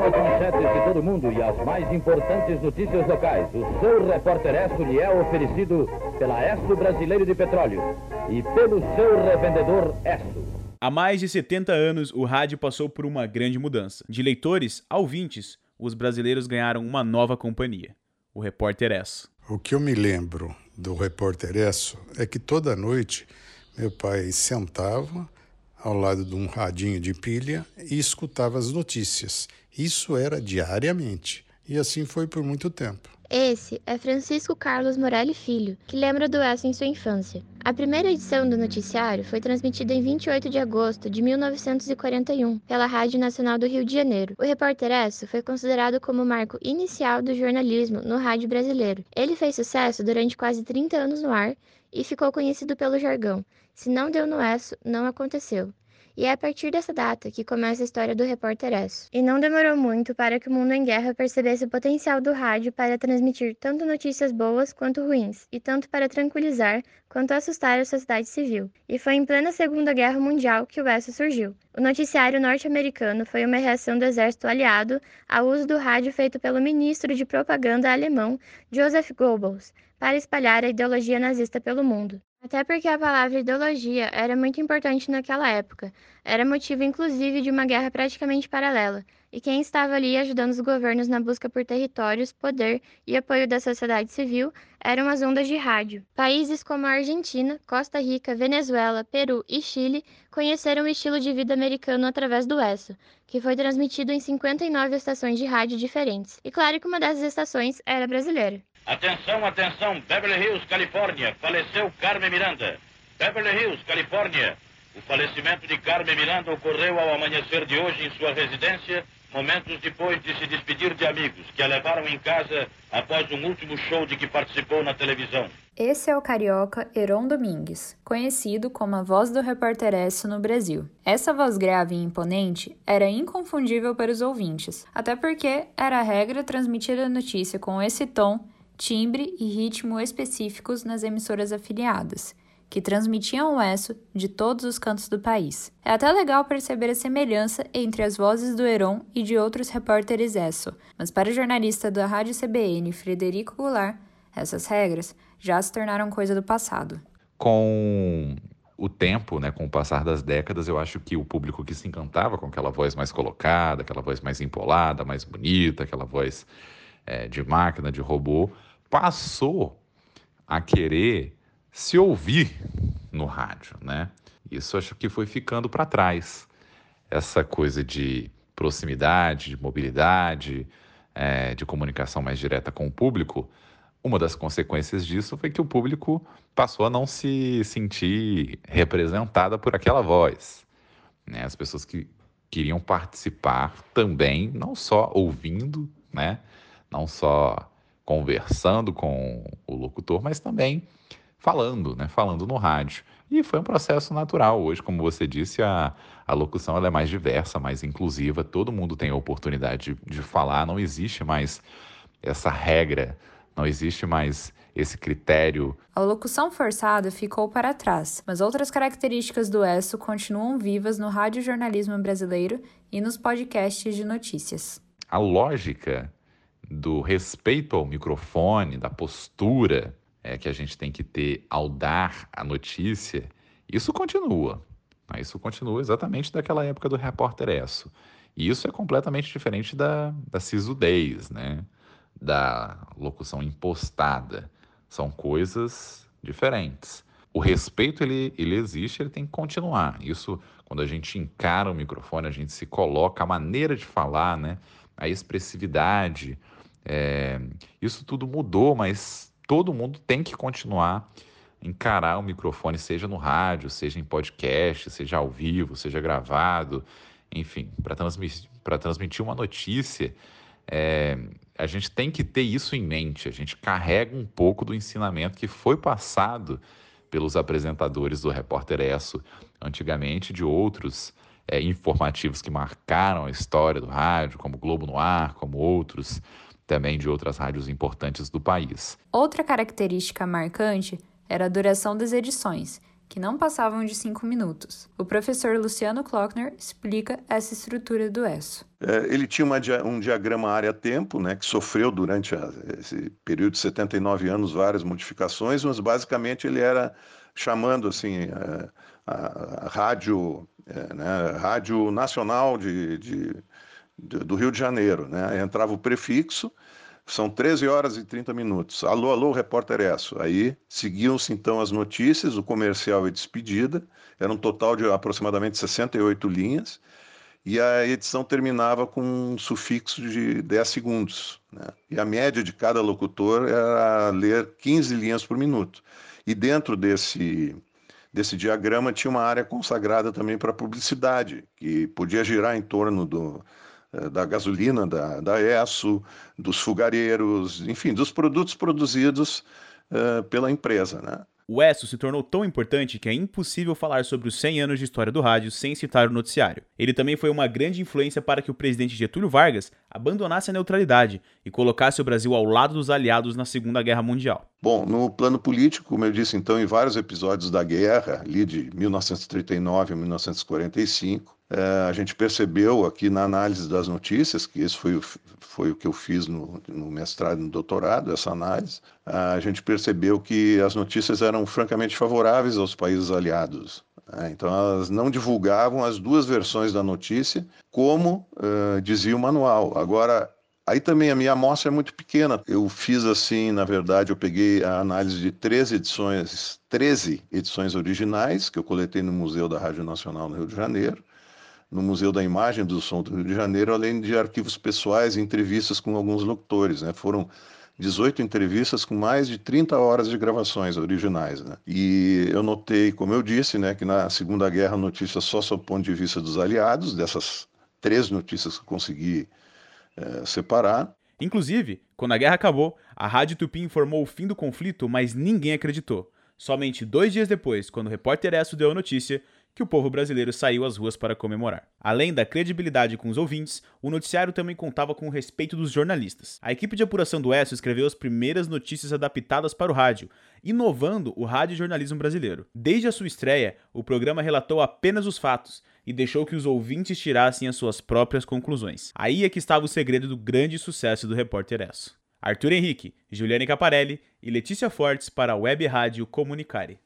Atenção às manchetes de todo mundo e às mais importantes notícias locais. O seu repórter Esso lhe é oferecido pela Esso Brasileiro de Petróleo e pelo seu revendedor Esso. Há mais de 70 anos, o rádio passou por uma grande mudança. De leitores a ouvintes, os brasileiros ganharam uma nova companhia, o Repórter Esso. O que eu me lembro do Repórter Esso é que toda noite meu pai sentava ao lado de um radinho de pilha e escutava as notícias. Isso era diariamente. E assim foi por muito tempo. Esse é Francisco Carlos Morelli Filho, que lembra do Esso em sua infância. A primeira edição do noticiário foi transmitida em 28 de agosto de 1941 pela Rádio Nacional do Rio de Janeiro. O repórter Esso foi considerado como o marco inicial do jornalismo no rádio brasileiro. Ele fez sucesso durante quase 30 anos no ar e ficou conhecido pelo jargão: se não deu no Esso, não aconteceu. E é a partir dessa data que começa a história do repórter Esso. E não demorou muito para que o mundo em guerra percebesse o potencial do rádio para transmitir tanto notícias boas quanto ruins, e tanto para tranquilizar quanto assustar a sociedade civil. E foi em plena Segunda Guerra Mundial que o Esso surgiu. O noticiário norte-americano foi uma reação do exército aliado ao uso do rádio feito pelo ministro de propaganda alemão Joseph Goebbels para espalhar a ideologia nazista pelo mundo. Até porque a palavra ideologia era muito importante naquela época, era motivo inclusive de uma guerra praticamente paralela, e quem estava ali ajudando os governos na busca por territórios, poder e apoio da sociedade civil eram as ondas de rádio. Países como a Argentina, Costa Rica, Venezuela, Peru e Chile conheceram o estilo de vida americano através do ESSO, que foi transmitido em 59 estações de rádio diferentes. E claro que uma dessas estações era brasileira. Atenção, atenção, Beverly Hills, Califórnia. Faleceu Carmen Miranda. Beverly Hills, Califórnia. O falecimento de Carmen Miranda ocorreu ao amanhecer de hoje em sua residência, momentos depois de se despedir de amigos que a levaram em casa após um último show de que participou na televisão. Esse é o carioca Heron Domingues, conhecido como a voz do repórter S no Brasil. Essa voz grave e imponente era inconfundível para os ouvintes, até porque era a regra transmitir a notícia com esse tom timbre e ritmo específicos nas emissoras afiliadas, que transmitiam o ESSO de todos os cantos do país. É até legal perceber a semelhança entre as vozes do Heron e de outros repórteres ESSO, mas para o jornalista da Rádio CBN, Frederico Goulart, essas regras já se tornaram coisa do passado. Com o tempo, né, com o passar das décadas, eu acho que o público que se encantava com aquela voz mais colocada, aquela voz mais empolada, mais bonita, aquela voz é, de máquina, de robô, passou a querer se ouvir no rádio, né? Isso acho que foi ficando para trás. Essa coisa de proximidade, de mobilidade, é, de comunicação mais direta com o público, uma das consequências disso foi que o público passou a não se sentir representada por aquela voz. Né? As pessoas que queriam participar também, não só ouvindo, né? não só conversando com o locutor, mas também falando, né? Falando no rádio. E foi um processo natural. Hoje, como você disse, a, a locução ela é mais diversa, mais inclusiva. Todo mundo tem a oportunidade de, de falar. Não existe mais essa regra, não existe mais esse critério. A locução forçada ficou para trás, mas outras características do ESSO continuam vivas no radiojornalismo brasileiro e nos podcasts de notícias. A lógica do respeito ao microfone, da postura é, que a gente tem que ter ao dar a notícia, isso continua. Né? Isso continua exatamente daquela época do repórter Esso. E isso é completamente diferente da, da sisudez, né? da locução impostada. São coisas diferentes. O respeito, ele, ele existe, ele tem que continuar. Isso, quando a gente encara o microfone, a gente se coloca, a maneira de falar, né? a expressividade, é, isso tudo mudou, mas todo mundo tem que continuar encarar o microfone, seja no rádio, seja em podcast, seja ao vivo, seja gravado, enfim, para transmitir, transmitir uma notícia, é, a gente tem que ter isso em mente. A gente carrega um pouco do ensinamento que foi passado pelos apresentadores do Repórter Esso antigamente, de outros é, informativos que marcaram a história do rádio, como Globo no Ar, como outros também de outras rádios importantes do país. Outra característica marcante era a duração das edições, que não passavam de cinco minutos. O professor Luciano Klockner explica essa estrutura do ESSO. É, ele tinha uma, um diagrama área-tempo, né, que sofreu durante a, esse período de 79 anos várias modificações, mas basicamente ele era chamando assim a, a, a rádio, é, né, rádio nacional de, de, de, do Rio de Janeiro, né, entrava o prefixo são 13 horas e 30 minutos. Alô, alô, repórter Esso. Aí seguiam-se então as notícias, o comercial e despedida. Era um total de aproximadamente 68 linhas. E a edição terminava com um sufixo de 10 segundos. Né? E a média de cada locutor era ler 15 linhas por minuto. E dentro desse, desse diagrama tinha uma área consagrada também para publicidade, que podia girar em torno do, da gasolina da, da ESSO, dos fogareiros, enfim, dos produtos produzidos uh, pela empresa. Né? O ESSO se tornou tão importante que é impossível falar sobre os 100 anos de história do rádio sem citar o noticiário. Ele também foi uma grande influência para que o presidente Getúlio Vargas abandonasse a neutralidade e colocasse o Brasil ao lado dos aliados na Segunda Guerra Mundial. Bom, no plano político, como eu disse então, em vários episódios da guerra, ali de 1939 a 1945, é, a gente percebeu aqui na análise das notícias, que isso foi, foi o que eu fiz no, no mestrado e no doutorado, essa análise, a gente percebeu que as notícias eram francamente favoráveis aos países aliados. Né? Então, elas não divulgavam as duas versões da notícia, como uh, dizia o manual. Agora, Aí também a minha amostra é muito pequena. Eu fiz assim, na verdade, eu peguei a análise de 13 edições, 13 edições originais que eu coletei no Museu da Rádio Nacional no Rio de Janeiro no Museu da Imagem do Som do Rio de Janeiro, além de arquivos pessoais e entrevistas com alguns locutores. Né? Foram 18 entrevistas com mais de 30 horas de gravações originais. Né? E eu notei, como eu disse, né, que na Segunda Guerra a notícia só sob o ponto de vista dos aliados, dessas três notícias que eu consegui é, separar. Inclusive, quando a guerra acabou, a Rádio Tupi informou o fim do conflito, mas ninguém acreditou. Somente dois dias depois, quando o repórter Esso deu a notícia, que o povo brasileiro saiu às ruas para comemorar. Além da credibilidade com os ouvintes, o noticiário também contava com o respeito dos jornalistas. A equipe de apuração do ESSO escreveu as primeiras notícias adaptadas para o rádio, inovando o radiojornalismo brasileiro. Desde a sua estreia, o programa relatou apenas os fatos e deixou que os ouvintes tirassem as suas próprias conclusões. Aí é que estava o segredo do grande sucesso do repórter ESSO. Arthur Henrique, Juliane Caparelli e Letícia Fortes para a Web Rádio Comunicare.